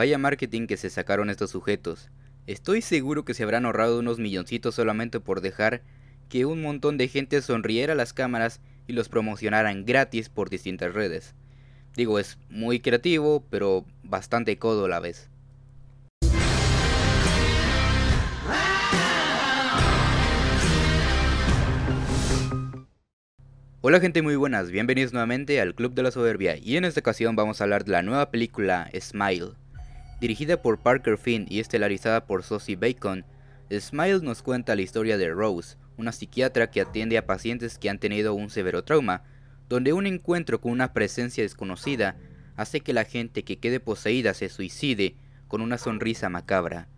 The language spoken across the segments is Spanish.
vaya marketing que se sacaron estos sujetos. Estoy seguro que se habrán ahorrado unos milloncitos solamente por dejar que un montón de gente sonriera a las cámaras y los promocionaran gratis por distintas redes. Digo, es muy creativo, pero bastante codo a la vez. Hola gente muy buenas, bienvenidos nuevamente al Club de la Soberbia y en esta ocasión vamos a hablar de la nueva película Smile. Dirigida por Parker Finn y estelarizada por Sosie Bacon, Smile nos cuenta la historia de Rose, una psiquiatra que atiende a pacientes que han tenido un severo trauma, donde un encuentro con una presencia desconocida hace que la gente que quede poseída se suicide con una sonrisa macabra.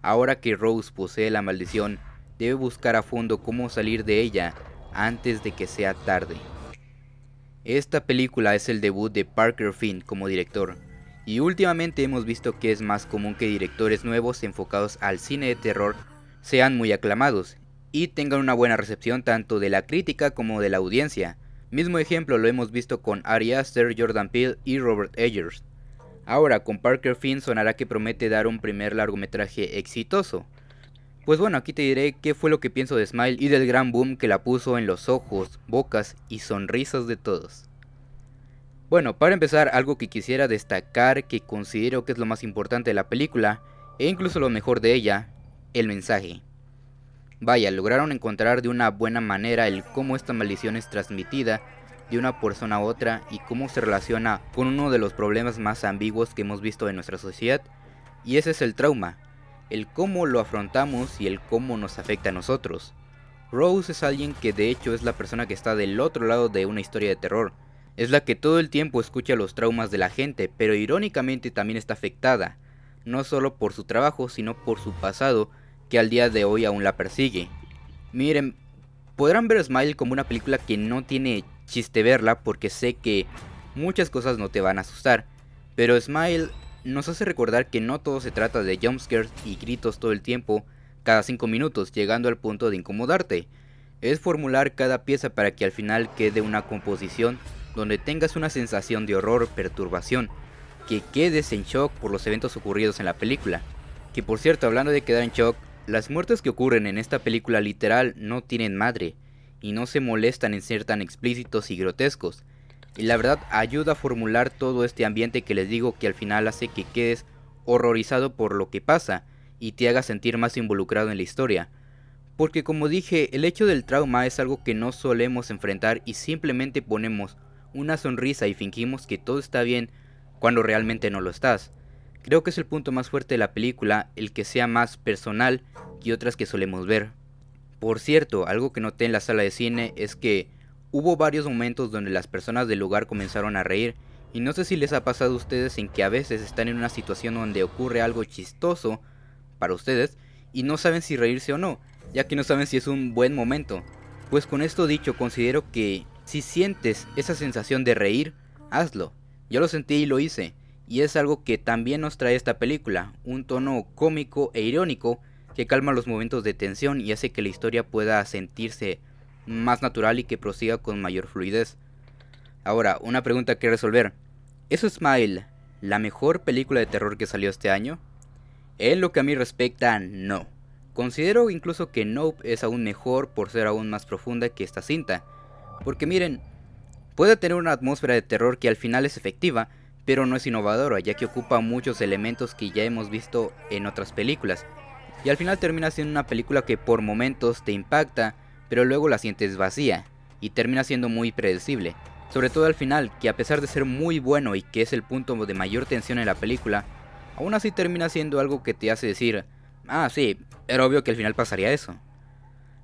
Ahora que Rose posee la maldición, debe buscar a fondo cómo salir de ella antes de que sea tarde. Esta película es el debut de Parker Finn como director, y últimamente hemos visto que es más común que directores nuevos enfocados al cine de terror sean muy aclamados y tengan una buena recepción tanto de la crítica como de la audiencia. Mismo ejemplo lo hemos visto con Ari Aster, Jordan Peele y Robert Eggers. Ahora con Parker Finn sonará que promete dar un primer largometraje exitoso, pues bueno, aquí te diré qué fue lo que pienso de Smile y del gran boom que la puso en los ojos, bocas y sonrisas de todos. Bueno, para empezar, algo que quisiera destacar que considero que es lo más importante de la película, e incluso lo mejor de ella, el mensaje. Vaya, lograron encontrar de una buena manera el cómo esta maldición es transmitida de una persona a otra y cómo se relaciona con uno de los problemas más ambiguos que hemos visto en nuestra sociedad, y ese es el trauma, el cómo lo afrontamos y el cómo nos afecta a nosotros. Rose es alguien que de hecho es la persona que está del otro lado de una historia de terror. Es la que todo el tiempo escucha los traumas de la gente, pero irónicamente también está afectada, no solo por su trabajo, sino por su pasado, que al día de hoy aún la persigue. Miren, podrán ver Smile como una película que no tiene chiste verla porque sé que muchas cosas no te van a asustar, pero Smile nos hace recordar que no todo se trata de jumpscares y gritos todo el tiempo, cada 5 minutos, llegando al punto de incomodarte. Es formular cada pieza para que al final quede una composición donde tengas una sensación de horror, perturbación, que quedes en shock por los eventos ocurridos en la película. Que por cierto, hablando de quedar en shock, las muertes que ocurren en esta película literal no tienen madre, y no se molestan en ser tan explícitos y grotescos, y la verdad ayuda a formular todo este ambiente que les digo que al final hace que quedes horrorizado por lo que pasa y te haga sentir más involucrado en la historia. Porque como dije, el hecho del trauma es algo que no solemos enfrentar y simplemente ponemos una sonrisa y fingimos que todo está bien cuando realmente no lo estás. Creo que es el punto más fuerte de la película, el que sea más personal que otras que solemos ver. Por cierto, algo que noté en la sala de cine es que Hubo varios momentos donde las personas del lugar comenzaron a reír y no sé si les ha pasado a ustedes en que a veces están en una situación donde ocurre algo chistoso para ustedes y no saben si reírse o no, ya que no saben si es un buen momento. Pues con esto dicho, considero que si sientes esa sensación de reír, hazlo. Yo lo sentí y lo hice, y es algo que también nos trae esta película, un tono cómico e irónico que calma los momentos de tensión y hace que la historia pueda sentirse más natural y que prosiga con mayor fluidez. Ahora, una pregunta que resolver. ¿Es Smile la mejor película de terror que salió este año? En lo que a mí respecta, no. Considero incluso que Nope es aún mejor por ser aún más profunda que esta cinta. Porque miren, puede tener una atmósfera de terror que al final es efectiva, pero no es innovadora, ya que ocupa muchos elementos que ya hemos visto en otras películas. Y al final termina siendo una película que por momentos te impacta, pero luego la sientes vacía y termina siendo muy predecible. Sobre todo al final, que a pesar de ser muy bueno y que es el punto de mayor tensión en la película, aún así termina siendo algo que te hace decir, ah sí, era obvio que al final pasaría eso.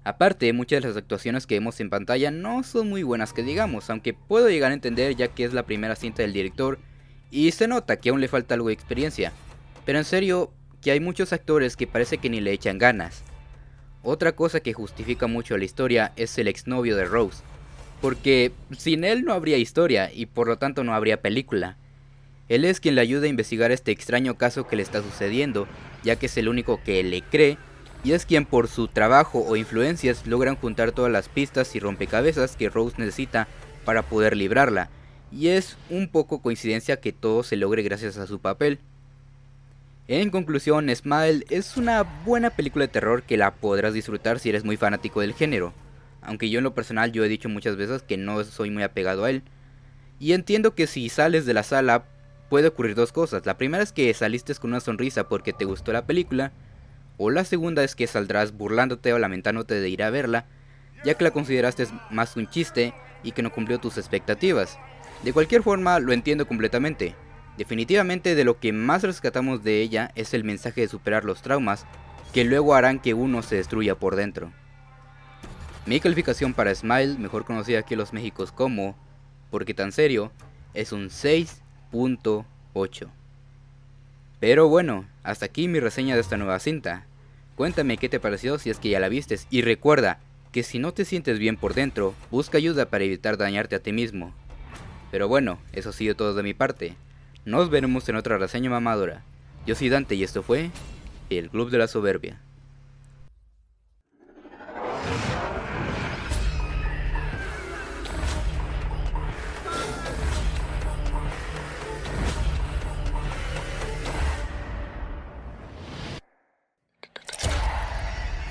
Aparte, muchas de las actuaciones que vemos en pantalla no son muy buenas que digamos, aunque puedo llegar a entender ya que es la primera cinta del director y se nota que aún le falta algo de experiencia. Pero en serio, que hay muchos actores que parece que ni le echan ganas. Otra cosa que justifica mucho la historia es el exnovio de Rose, porque sin él no habría historia y por lo tanto no habría película. Él es quien le ayuda a investigar este extraño caso que le está sucediendo, ya que es el único que le cree, y es quien por su trabajo o influencias logran juntar todas las pistas y rompecabezas que Rose necesita para poder librarla, y es un poco coincidencia que todo se logre gracias a su papel. En conclusión, Smile es una buena película de terror que la podrás disfrutar si eres muy fanático del género. Aunque yo en lo personal yo he dicho muchas veces que no soy muy apegado a él. Y entiendo que si sales de la sala puede ocurrir dos cosas. La primera es que saliste con una sonrisa porque te gustó la película. O la segunda es que saldrás burlándote o lamentándote de ir a verla, ya que la consideraste más un chiste y que no cumplió tus expectativas. De cualquier forma, lo entiendo completamente. Definitivamente de lo que más rescatamos de ella es el mensaje de superar los traumas que luego harán que uno se destruya por dentro. Mi calificación para Smile, mejor conocida aquí en los Méxicos como Porque tan serio, es un 6.8. Pero bueno, hasta aquí mi reseña de esta nueva cinta. Cuéntame qué te pareció si es que ya la vistes y recuerda que si no te sientes bien por dentro, busca ayuda para evitar dañarte a ti mismo. Pero bueno, eso ha sido todo de mi parte. Nos veremos en otra reseña mamadora. Yo soy Dante y esto fue El Club de la Soberbia.